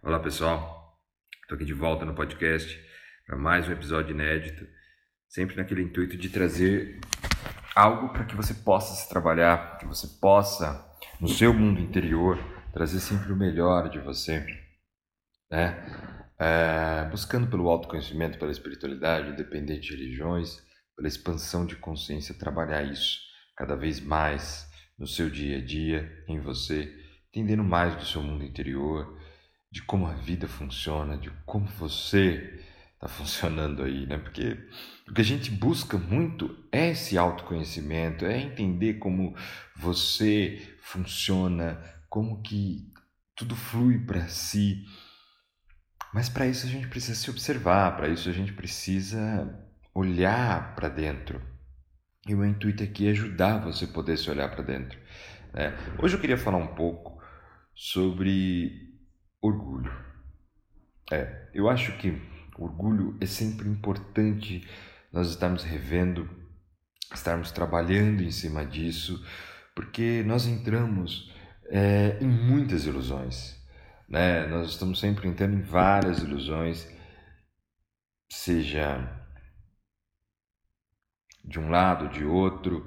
Olá pessoal, estou aqui de volta no podcast para mais um episódio inédito, sempre naquele intuito de trazer algo para que você possa se trabalhar, que você possa, no seu mundo interior, trazer sempre o melhor de você, né? É, buscando pelo autoconhecimento, pela espiritualidade, independente de religiões, pela expansão de consciência, trabalhar isso cada vez mais no seu dia a dia, em você, entendendo mais do seu mundo interior, de como a vida funciona, de como você está funcionando aí, né? Porque o que a gente busca muito é esse autoconhecimento, é entender como você funciona, como que tudo flui para si. Mas para isso a gente precisa se observar, para isso a gente precisa olhar para dentro. E o intuito aqui é ajudar você a poder se olhar para dentro. Né? Hoje eu queria falar um pouco sobre orgulho. É, eu acho que orgulho é sempre importante nós estarmos revendo, estarmos trabalhando em cima disso, porque nós entramos é, em muitas ilusões. Né? Nós estamos sempre entrando em várias ilusões, seja de um lado, de outro,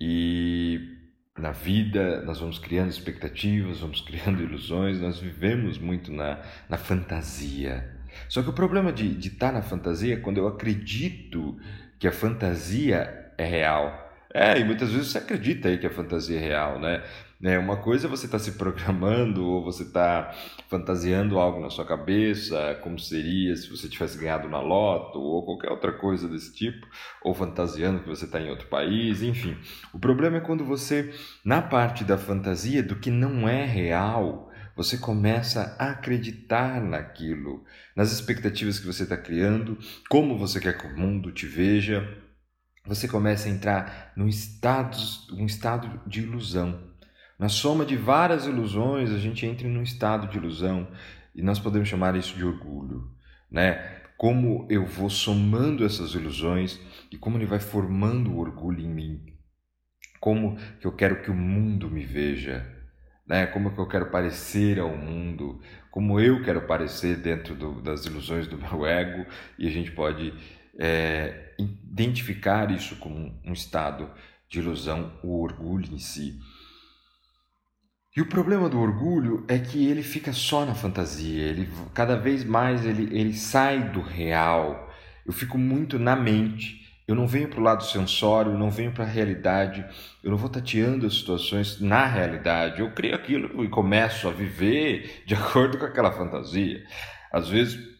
e na vida nós vamos criando expectativas, vamos criando ilusões, nós vivemos muito na, na fantasia. Só que o problema de, de estar na fantasia é quando eu acredito que a fantasia é real. É, e muitas vezes você acredita aí que a fantasia é real, né? Né? Uma coisa é você estar tá se programando ou você está fantasiando algo na sua cabeça, como seria se você tivesse ganhado na loto ou qualquer outra coisa desse tipo, ou fantasiando que você está em outro país, enfim. O problema é quando você, na parte da fantasia do que não é real, você começa a acreditar naquilo, nas expectativas que você está criando, como você quer que o mundo te veja. Você começa a entrar num estado, um estado de ilusão. Na soma de várias ilusões, a gente entra num estado de ilusão e nós podemos chamar isso de orgulho, né? Como eu vou somando essas ilusões e como ele vai formando o orgulho em mim. Como que eu quero que o mundo me veja, né? Como que eu quero parecer ao mundo, como eu quero parecer dentro do, das ilusões do meu ego e a gente pode é, identificar isso como um estado de ilusão, o orgulho em si. E o problema do orgulho é que ele fica só na fantasia, ele cada vez mais ele, ele sai do real. Eu fico muito na mente, eu não venho para o lado sensório, eu não venho para a realidade, eu não vou tateando as situações na realidade. Eu crio aquilo e começo a viver de acordo com aquela fantasia. Às vezes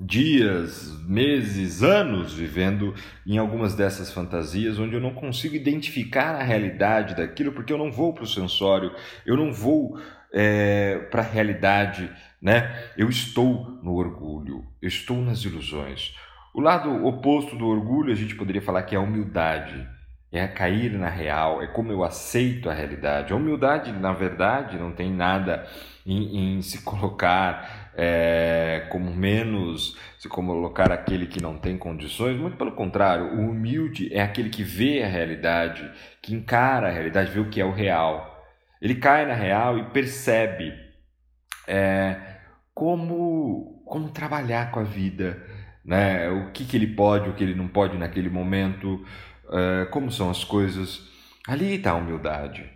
dias, meses, anos vivendo em algumas dessas fantasias onde eu não consigo identificar a realidade daquilo porque eu não vou para o sensório, eu não vou é, para a realidade, né? Eu estou no orgulho, eu estou nas ilusões. O lado oposto do orgulho a gente poderia falar que é a humildade, é cair na real, é como eu aceito a realidade. A humildade, na verdade, não tem nada em, em se colocar é, como menos, se colocar aquele que não tem condições, muito pelo contrário, o humilde é aquele que vê a realidade, que encara a realidade, vê o que é o real. Ele cai na real e percebe é, como, como trabalhar com a vida, né? o que, que ele pode, o que ele não pode naquele momento, é, como são as coisas. Ali está a humildade.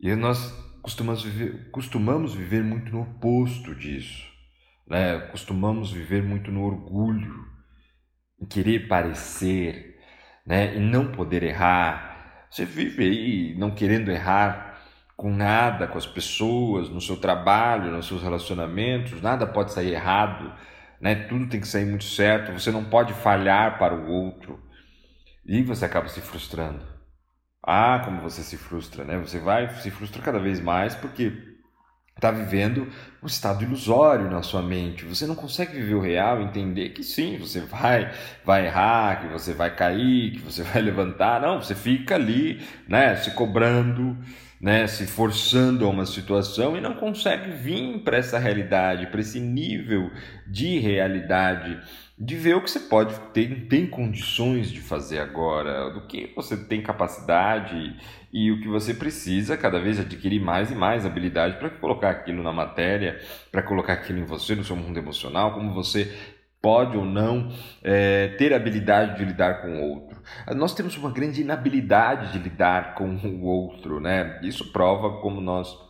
E nós costumamos viver, costumamos viver muito no oposto disso. Né? Costumamos viver muito no orgulho, em querer parecer, né? e não poder errar. Você vive aí não querendo errar com nada, com as pessoas, no seu trabalho, nos seus relacionamentos, nada pode sair errado, né? Tudo tem que sair muito certo, você não pode falhar para o outro. E você acaba se frustrando. Ah, como você se frustra, né? Você vai se frustra cada vez mais porque está vivendo um estado ilusório na sua mente. Você não consegue viver o real, entender que sim, você vai, vai errar, que você vai cair, que você vai levantar. Não, você fica ali, né, se cobrando, né, se forçando a uma situação e não consegue vir para essa realidade, para esse nível de realidade, de ver o que você pode ter, tem condições de fazer agora, do que você tem capacidade e o que você precisa cada vez adquirir mais e mais habilidade para colocar aquilo na matéria, para colocar aquilo em você, no seu mundo emocional, como você pode ou não é, ter habilidade de lidar com o outro. Nós temos uma grande inabilidade de lidar com o outro, né? Isso prova como nós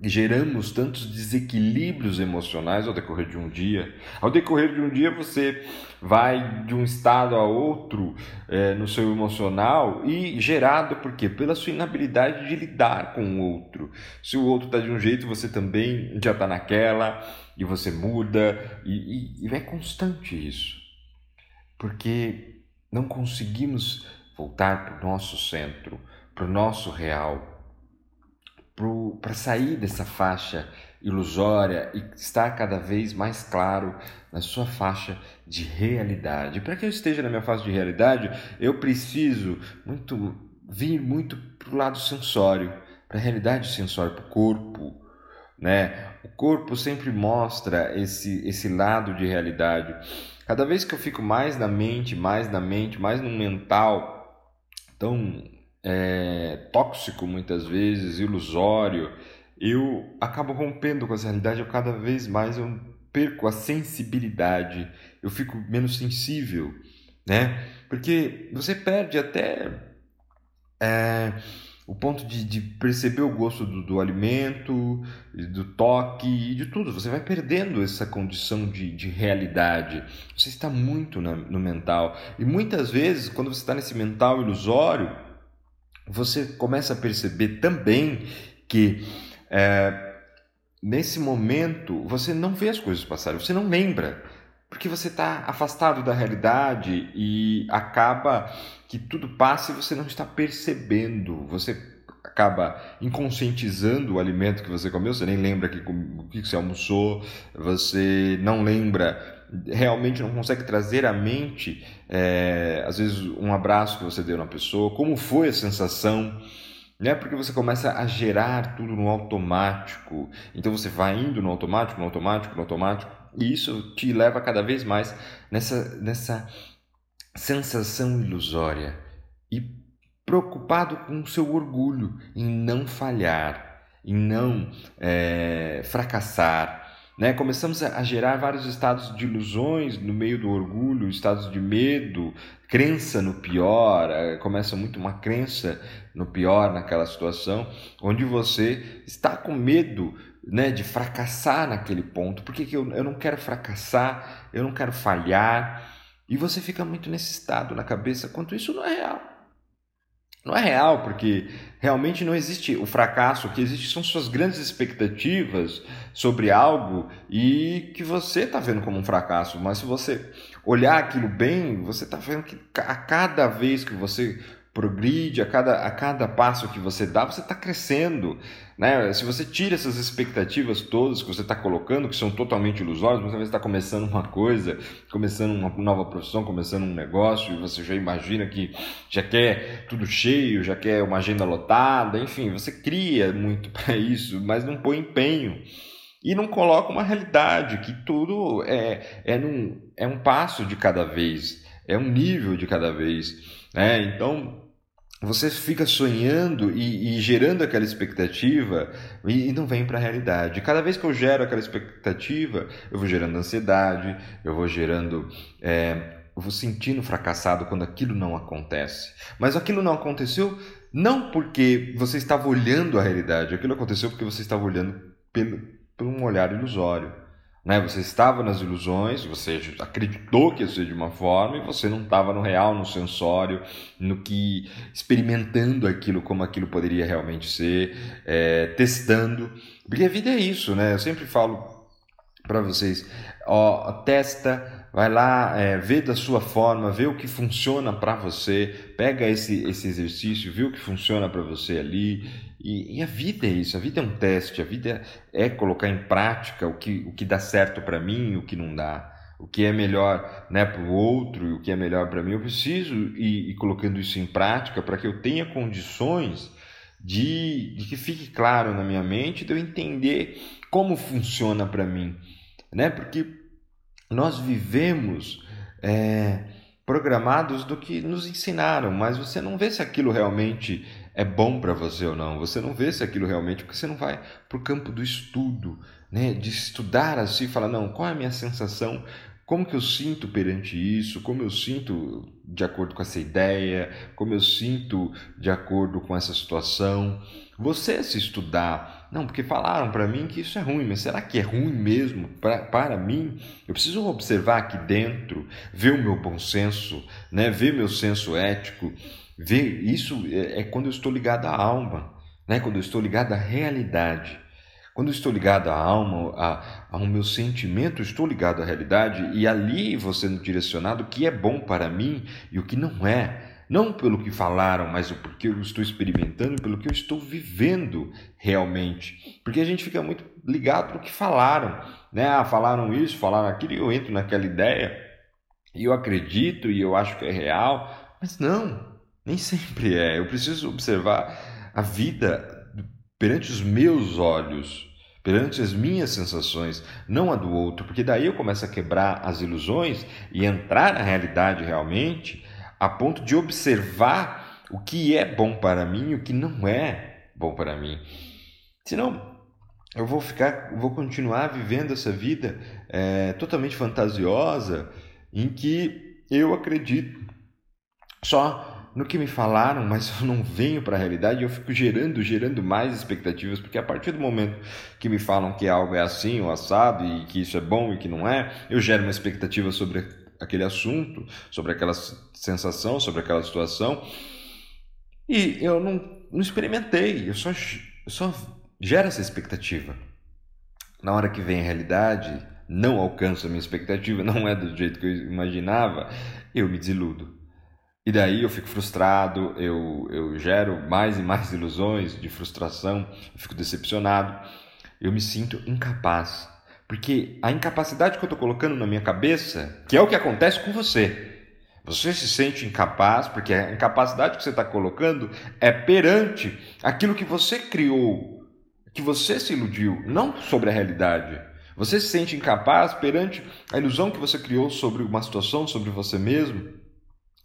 geramos tantos desequilíbrios emocionais ao decorrer de um dia. Ao decorrer de um dia, você vai de um estado a outro é, no seu emocional e gerado por quê? Pela sua inabilidade de lidar com o outro. Se o outro está de um jeito, você também já está naquela e você muda e, e, e é constante isso, porque não conseguimos voltar para o nosso centro, para o nosso real para sair dessa faixa ilusória e estar cada vez mais claro na sua faixa de realidade. Para que eu esteja na minha faixa de realidade, eu preciso muito vir muito para o lado sensório, para a realidade sensória, para o corpo. Né? O corpo sempre mostra esse, esse lado de realidade. Cada vez que eu fico mais na mente, mais na mente, mais no mental, tão é, tóxico muitas vezes, ilusório, eu acabo rompendo com essa realidade, eu cada vez mais eu perco a sensibilidade, eu fico menos sensível, né? Porque você perde até é, o ponto de, de, perceber o gosto do, do, alimento, do toque e de tudo. Você vai perdendo essa condição de, de realidade. Você está muito na, no mental. E muitas vezes, quando você está nesse mental ilusório, você começa a perceber também que é, nesse momento você não vê as coisas passarem, você não lembra, porque você está afastado da realidade e acaba que tudo passa e você não está percebendo, você acaba inconscientizando o alimento que você comeu, você nem lembra que, o que você almoçou, você não lembra realmente não consegue trazer à mente, é, às vezes, um abraço que você deu na pessoa, como foi a sensação, né? Porque você começa a gerar tudo no automático. Então você vai indo no automático, no automático, no automático, e isso te leva cada vez mais nessa, nessa sensação ilusória e preocupado com o seu orgulho em não falhar, em não é, fracassar, né? Começamos a gerar vários estados de ilusões no meio do orgulho, estados de medo, crença no pior, eh, começa muito uma crença no pior naquela situação, onde você está com medo né, de fracassar naquele ponto. Por que, eu, eu não quero fracassar, eu não quero falhar? E você fica muito nesse estado na cabeça, quanto isso não é real. Não é real, porque realmente não existe o fracasso, o que existe são suas grandes expectativas sobre algo e que você está vendo como um fracasso. Mas se você olhar aquilo bem, você está vendo que a cada vez que você progride, a cada, a cada passo que você dá, você está crescendo. Né? Se você tira essas expectativas todas que você está colocando, que são totalmente ilusórias, você está começando uma coisa, começando uma nova profissão, começando um negócio, e você já imagina que já quer tudo cheio, já quer uma agenda lotada, enfim, você cria muito para isso, mas não põe empenho. E não coloca uma realidade, que tudo é, é, num, é um passo de cada vez, é um nível de cada vez. Né? Então, você fica sonhando e, e, gerando aquela expectativa e, e não vem para a realidade. Cada vez que eu gero aquela expectativa, eu vou gerando ansiedade, eu vou gerando. É, eu vou sentindo fracassado quando aquilo não acontece. Mas aquilo não aconteceu não porque você estava olhando a realidade, aquilo aconteceu porque você estava olhando pelo, por um olhar ilusório. Né? Você estava nas ilusões, você acreditou que ia ser de uma forma e você não estava no real, no sensório, no que experimentando aquilo como aquilo poderia realmente ser, é, testando. Porque a vida é isso, né? Eu sempre falo para vocês, ó, testa, vai lá, é, vê da sua forma, vê o que funciona para você, pega esse, esse exercício, vê o que funciona para você ali e, e, a vida é isso, a vida é um teste, a vida é colocar em prática o que, o que dá certo para mim e o que não dá. O que é melhor né, para o outro e o que é melhor para mim, eu preciso ir, ir colocando isso em prática para que eu tenha condições de, de que fique claro na minha mente, de eu entender como funciona para mim, né? Porque nós vivemos é, programados do que nos ensinaram, mas você não vê se aquilo realmente é bom para você ou não. Você não vê se aquilo realmente, porque você não vai para o campo do estudo, né? De estudar assim, falar não, qual é a minha sensação como que eu sinto perante isso, como eu sinto de acordo com essa ideia, como eu sinto de acordo com essa situação. Você se estudar, não, porque falaram para mim que isso é ruim, mas será que é ruim mesmo pra, para mim? Eu preciso observar aqui dentro, ver o meu bom senso, né? ver meu senso ético, ver isso é, é quando eu estou ligado à alma, né? quando eu estou ligado à realidade. Quando estou ligado à alma, a, ao meu sentimento, estou ligado à realidade e ali vou sendo direcionado o que é bom para mim e o que não é. Não pelo que falaram, mas porque eu estou experimentando, pelo que eu estou vivendo realmente. Porque a gente fica muito ligado no que falaram, né? Ah, falaram isso, falaram aquilo, e eu entro naquela ideia e eu acredito e eu acho que é real, mas não, nem sempre é. Eu preciso observar a vida perante os meus olhos, perante as minhas sensações, não a do outro, porque daí eu começo a quebrar as ilusões e entrar na realidade realmente, a ponto de observar o que é bom para mim e o que não é bom para mim. Senão, eu vou ficar, vou continuar vivendo essa vida é, totalmente fantasiosa, em que eu acredito só no que me falaram, mas eu não venho para a realidade, eu fico gerando, gerando mais expectativas, porque a partir do momento que me falam que algo é assim ou assado e que isso é bom e que não é, eu gero uma expectativa sobre aquele assunto, sobre aquela sensação, sobre aquela situação, e eu não, não experimentei, eu só, eu só gero essa expectativa. Na hora que vem a realidade, não alcanço a minha expectativa, não é do jeito que eu imaginava, eu me desiludo. E daí eu fico frustrado, eu, eu gero mais e mais ilusões de frustração, eu fico decepcionado, eu me sinto incapaz. Porque a incapacidade que eu estou colocando na minha cabeça, que é o que acontece com você, você se sente incapaz, porque a incapacidade que você está colocando é perante aquilo que você criou, que você se iludiu, não sobre a realidade. Você se sente incapaz perante a ilusão que você criou sobre uma situação, sobre você mesmo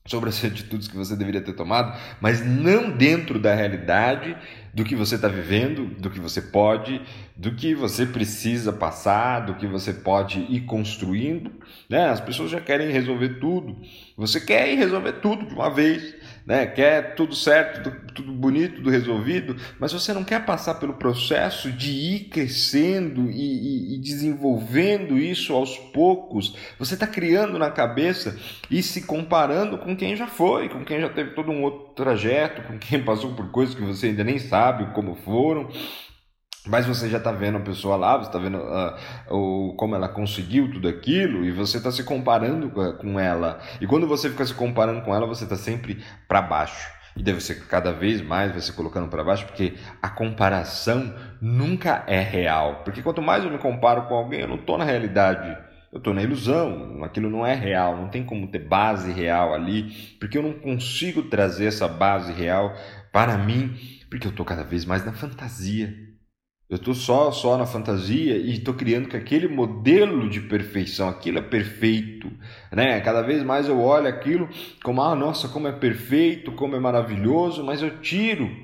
sobre as atitudes que você deveria ter tomado, mas não dentro da realidade do que você está vivendo, do que você pode, do que você precisa passar, do que você pode ir construindo. Né? As pessoas já querem resolver tudo. Você quer ir resolver tudo de uma vez né? quer tudo certo, tudo, bonito, tudo resolvido, mas você não quer passar pelo processo de ir crescendo e, e, e desenvolvendo isso aos poucos. Você está criando na cabeça e se comparando com quem já foi, com quem já teve todo um outro trajeto, com quem passou por coisas que você ainda nem sabe como foram. Mas você já está vendo a pessoa lá, você está vendo uh, o, como ela conseguiu tudo aquilo e você está se comparando com ela. E quando você fica se comparando com ela, você está sempre para baixo. E deve ser cada vez mais vai se colocando para baixo, porque a comparação nunca é real. Porque quanto mais eu me comparo com alguém, eu não estou na realidade. Eu estou na ilusão, aquilo não é real, não tem como ter base real ali, porque eu não consigo trazer essa base real para mim, porque eu estou cada vez mais na fantasia. Eu estou só, só na fantasia e estou criando que aquele modelo de perfeição, aquilo é perfeito, né? Cada vez mais eu olho aquilo como, ah, nossa, como é perfeito, como é maravilhoso, mas eu tiro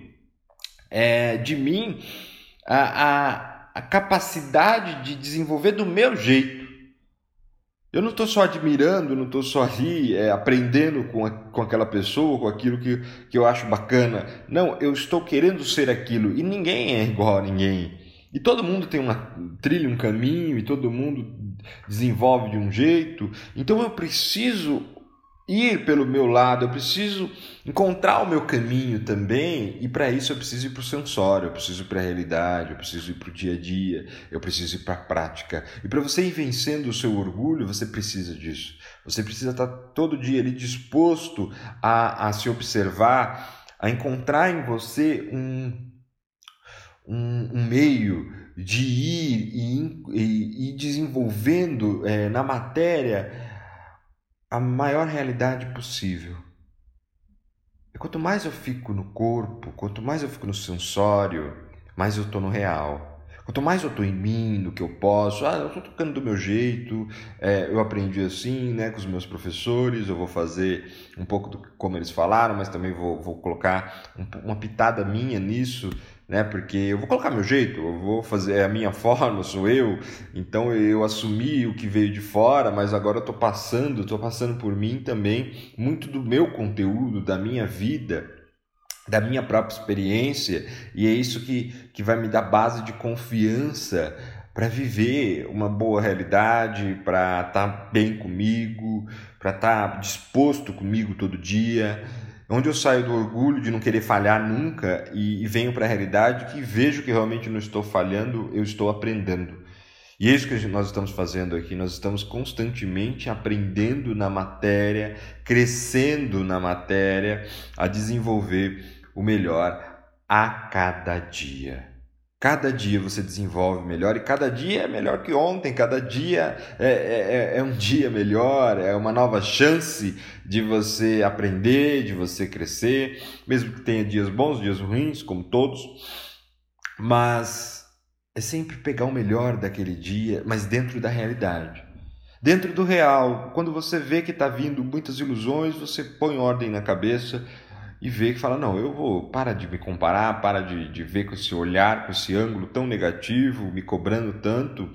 é, de mim a, a, a capacidade de desenvolver do meu jeito. Eu não estou só admirando, não estou só ali é, aprendendo com, a, com aquela pessoa, com aquilo que, que eu acho bacana. Não, eu estou querendo ser aquilo e ninguém é igual a ninguém. E todo mundo tem uma trilha, um caminho, e todo mundo desenvolve de um jeito. Então eu preciso ir pelo meu lado, eu preciso encontrar o meu caminho também, e para isso eu preciso ir para o sensório, eu preciso ir para a realidade, eu preciso ir para o dia a dia, eu preciso ir para a prática. E para você ir vencendo o seu orgulho, você precisa disso. Você precisa estar todo dia ali disposto a, a se observar, a encontrar em você um um, um meio de ir e, e, e desenvolvendo é, na matéria a maior realidade possível. E quanto mais eu fico no corpo, quanto mais eu fico no sensório, mais eu estou no real. Quanto mais eu estou em mim, no que eu posso, ah, eu estou tocando do meu jeito, é, eu aprendi assim, né, com os meus professores, eu vou fazer um pouco do como eles falaram, mas também vou, vou colocar um, uma pitada minha nisso, né, porque eu vou colocar meu jeito, eu vou fazer é a minha forma, sou eu, então eu assumi o que veio de fora, mas agora eu estou passando, estou passando por mim também muito do meu conteúdo, da minha vida, da minha própria experiência, e é isso que, que vai me dar base de confiança para viver uma boa realidade, para estar tá bem comigo, para estar tá disposto comigo todo dia. Onde eu saio do orgulho de não querer falhar nunca e, e venho para a realidade que vejo que realmente não estou falhando, eu estou aprendendo. E é isso que nós estamos fazendo aqui. Nós estamos constantemente aprendendo na matéria, crescendo na matéria, a desenvolver o melhor a cada dia. Cada dia você desenvolve melhor e cada dia é melhor que ontem, cada dia é, é, é, é um dia melhor, é uma nova chance de você aprender, de você crescer, mesmo que tenha dias bons, dias ruins, como todos, mas é sempre pegar o melhor daquele dia, mas dentro da realidade. Dentro do real, quando você vê que está vindo muitas ilusões, você põe ordem na cabeça, e ver que fala, não, eu vou, para de me comparar, para de, de ver com esse olhar, com esse ângulo tão negativo, me cobrando tanto,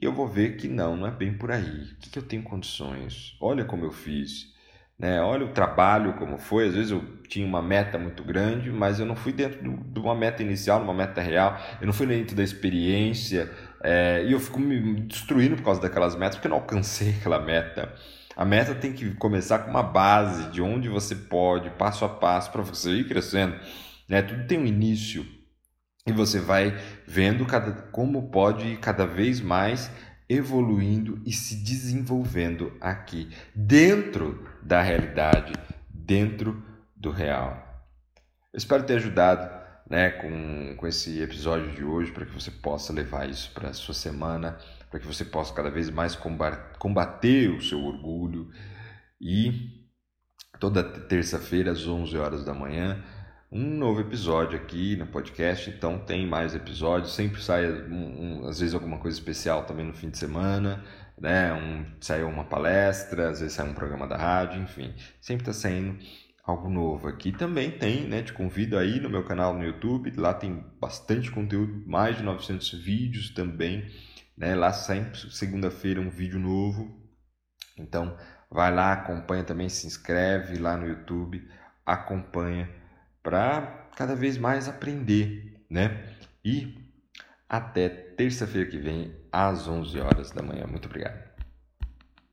e eu vou ver que não, não é bem por aí. O que, que eu tenho condições? Olha como eu fiz. Né? Olha o trabalho como foi. Às vezes eu tinha uma meta muito grande, mas eu não fui dentro de uma meta inicial, de uma meta real. Eu não fui dentro da experiência é, e eu fico me destruindo por causa daquelas metas porque eu não alcancei aquela meta. A meta tem que começar com uma base de onde você pode, passo a passo, para você ir crescendo. Né? Tudo tem um início e você vai vendo cada, como pode ir cada vez mais evoluindo e se desenvolvendo aqui, dentro da realidade, dentro do real. Eu espero ter ajudado né, com, com esse episódio de hoje para que você possa levar isso para a sua semana para que você possa cada vez mais combater o seu orgulho. E toda terça-feira, às 11 horas da manhã, um novo episódio aqui no podcast. Então, tem mais episódios. Sempre sai, um, um, às vezes, alguma coisa especial também no fim de semana. Né? Um, sai uma palestra, às vezes sai um programa da rádio, enfim. Sempre está saindo algo novo aqui. Também tem, né? Te convido aí no meu canal no YouTube. Lá tem bastante conteúdo, mais de 900 vídeos também né? Lá sempre segunda-feira um vídeo novo. Então vai lá, acompanha também, se inscreve lá no YouTube, acompanha para cada vez mais aprender, né? E até terça-feira que vem às 11 horas da manhã. Muito obrigado.